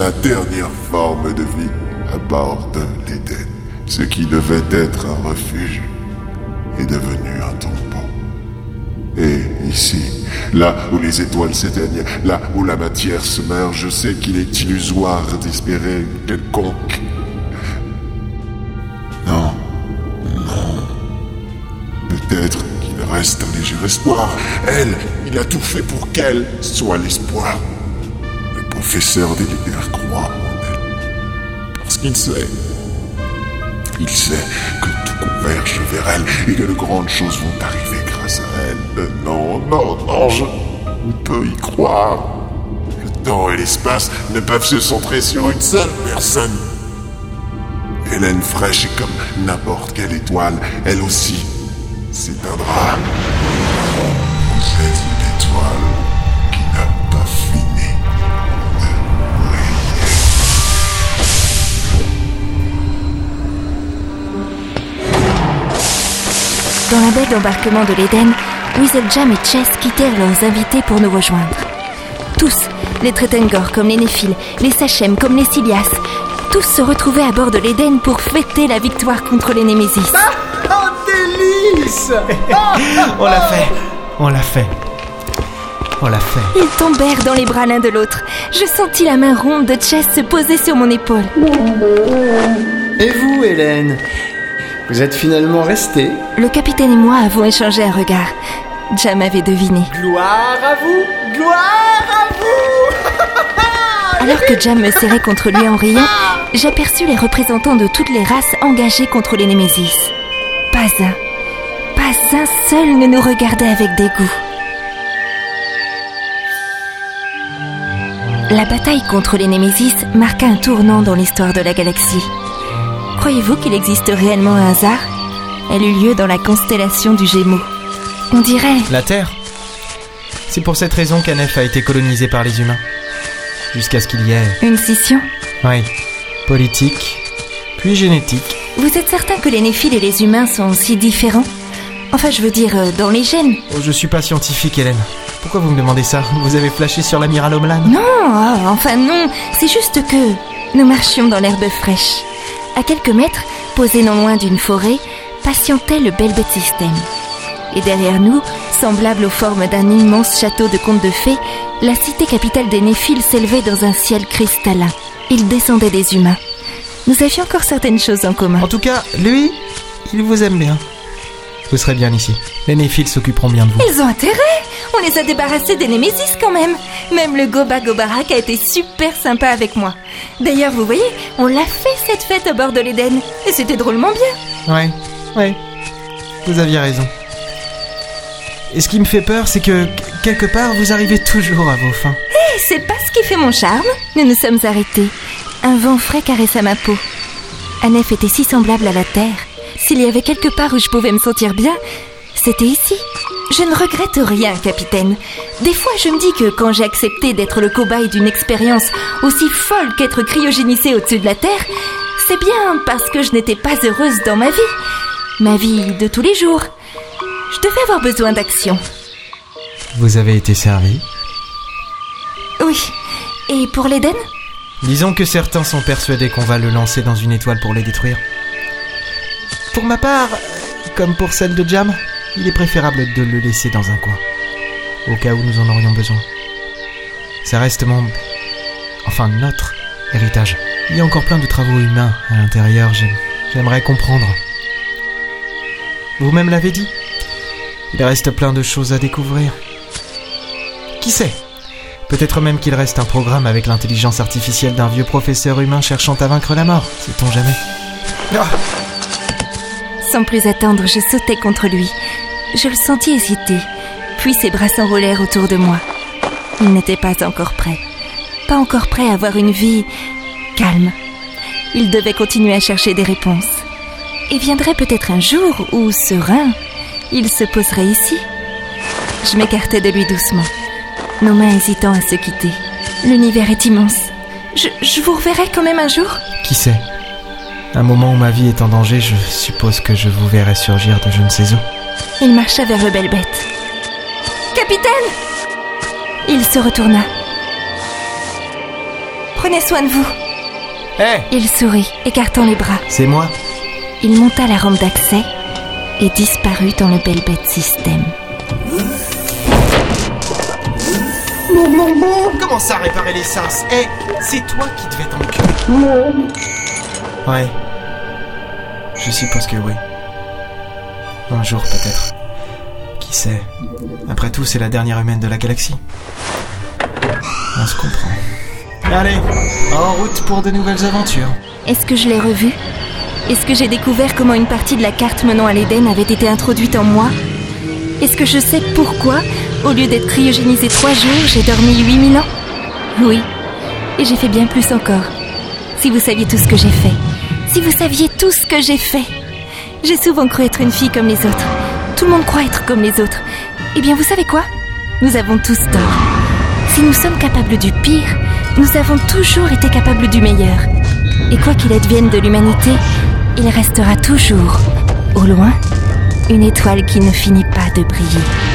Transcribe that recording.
la dernière forme de vie à bord de l'Éden. Ce qui devait être un refuge est devenu un tombeau. Et ici, là où les étoiles s'éteignent, là où la matière se meurt, je sais qu'il est illusoire d'espérer quelconque. Non, non. Peut-être qu'il reste un léger espoir. Elle, il a tout fait pour qu'elle soit l'espoir. Le professeur des lumières croit en elle. Parce qu'il sait. Il sait que tout converge vers elle et que de grandes choses vont arriver grâce à elle. Non, non, non, je ne peux y croire. Le temps et l'espace ne peuvent se centrer sur une seule personne. Hélène fraîche est comme n'importe quelle étoile. Elle aussi s'éteindra. Vous êtes une étoile Dans la baie d'embarquement de l'Éden, Weaseljam et Chess quittèrent leurs invités pour nous rejoindre. Tous, les Tretengor comme les Néphiles, les Sachem comme les Silias, tous se retrouvaient à bord de l'Éden pour fêter la victoire contre les Némésis. Oh, délice On l'a fait On l'a fait On l'a fait Ils tombèrent dans les bras l'un de l'autre. Je sentis la main ronde de Chess se poser sur mon épaule. Et vous, Hélène? Vous êtes finalement restés Le capitaine et moi avons échangé un regard. Jam avait deviné. Gloire à vous Gloire à vous Alors que Jam me serrait contre lui en riant, j'aperçus les représentants de toutes les races engagés contre les Némésis. Pas un, pas un seul ne nous regardait avec dégoût. La bataille contre les Némésis marqua un tournant dans l'histoire de la galaxie. Croyez-vous qu'il existe réellement un hasard? Elle eut lieu dans la constellation du Gémeaux. On dirait La Terre C'est pour cette raison qu'Anef a été colonisée par les humains. Jusqu'à ce qu'il y ait... une scission. Oui. Politique, puis génétique. Vous êtes certain que les néphiles et les humains sont si différents? Enfin, je veux dire, euh, dans les gènes. Oh, je suis pas scientifique, Hélène. Pourquoi vous me demandez ça? Vous avez flashé sur l'amiral Omlan Non, ah, enfin non, c'est juste que nous marchions dans l'herbe fraîche. À quelques mètres, posé non loin d'une forêt, patientait le Belbet System. Et derrière nous, semblable aux formes d'un immense château de contes de fées, la cité capitale des Néphiles s'élevait dans un ciel cristallin. Il descendait des humains. Nous avions encore certaines choses en commun. En tout cas, lui, il vous aime bien. Vous serez bien ici. Les Néphiles s'occuperont bien de vous. Ils ont intérêt On les a débarrassés des Némésis quand même Même le Goba Gobarak a été super sympa avec moi. D'ailleurs, vous voyez, on l'a fait cette fête à bord de l'Éden. Et c'était drôlement bien. Ouais, ouais. Vous aviez raison. Et ce qui me fait peur, c'est que, quelque part, vous arrivez toujours à vos fins. Et c'est pas ce qui fait mon charme. Nous nous sommes arrêtés. Un vent frais caressa ma peau. Anef était si semblable à la terre. S'il y avait quelque part où je pouvais me sentir bien, c'était ici. Je ne regrette rien, capitaine. Des fois, je me dis que quand j'ai accepté d'être le cobaye d'une expérience aussi folle qu'être cryogénisée au-dessus de la Terre, c'est bien parce que je n'étais pas heureuse dans ma vie. Ma vie de tous les jours. Je devais avoir besoin d'action. Vous avez été servi. Oui. Et pour l'Éden? Disons que certains sont persuadés qu'on va le lancer dans une étoile pour les détruire. Pour ma part, comme pour celle de Jam, il est préférable de le laisser dans un coin, au cas où nous en aurions besoin. Ça reste mon... enfin notre héritage. Il y a encore plein de travaux humains à l'intérieur, j'aime- j'aimerais comprendre. Vous-même l'avez dit, il reste plein de choses à découvrir. Qui sait? Peut-être même qu'il reste un programme avec l'intelligence artificielle d'un vieux professeur humain cherchant à vaincre la mort, sait-on jamais Ah Sans plus attendre, je sautai contre lui. Je le sentis hésiter, puis ses bras s'enroulèrent autour de moi. Il n'était pas encore prêt. Pas encore prêt à avoir une vie calme. Il devait continuer à chercher des réponses. Et viendrait peut-être un jour où, serein, il se poserait ici. Je m'écartai de lui doucement, nos mains hésitant à se quitter. L'univers est immense. Je, je vous reverrai quand même un jour? Qui sait? Un moment où ma vie est en danger, je suppose que je vous verrai surgir de je ne sais où. Il marcha vers le belle bête. Capitaine Il se retourna. Prenez soin de vous. Hé Il sourit, écartant les bras. C'est moi Il monta la rampe d'accès et disparut dans le Belbet système. Comment ça réparer les sens Eh, c'est toi qui devais t'en occuper. Ouais. Je suppose que oui. Un jour peut-être. Qui sait? Après tout, c'est la dernière humaine de la galaxie. On se comprend. Allez, en route pour de nouvelles aventures. Est-ce que je l'ai revu? Est-ce que j'ai découvert comment une partie de la carte menant à l'Éden avait été introduite en moi? Est-ce que je sais pourquoi, au lieu d'être cryogénisé trois jours, j'ai dormi 8000 ans? Oui, et j'ai fait bien plus encore. Si vous saviez tout ce que j'ai fait, si vous saviez tout ce que j'ai fait. J'ai souvent cru être une fille comme les autres. Tout le monde croit être comme les autres. Eh bien, vous savez quoi? Nous avons tous tort. Si nous sommes capables du pire, nous avons toujours été capables du meilleur. Et quoi qu'il advienne de l'humanité, il restera toujours, au loin, une étoile qui ne finit pas de briller.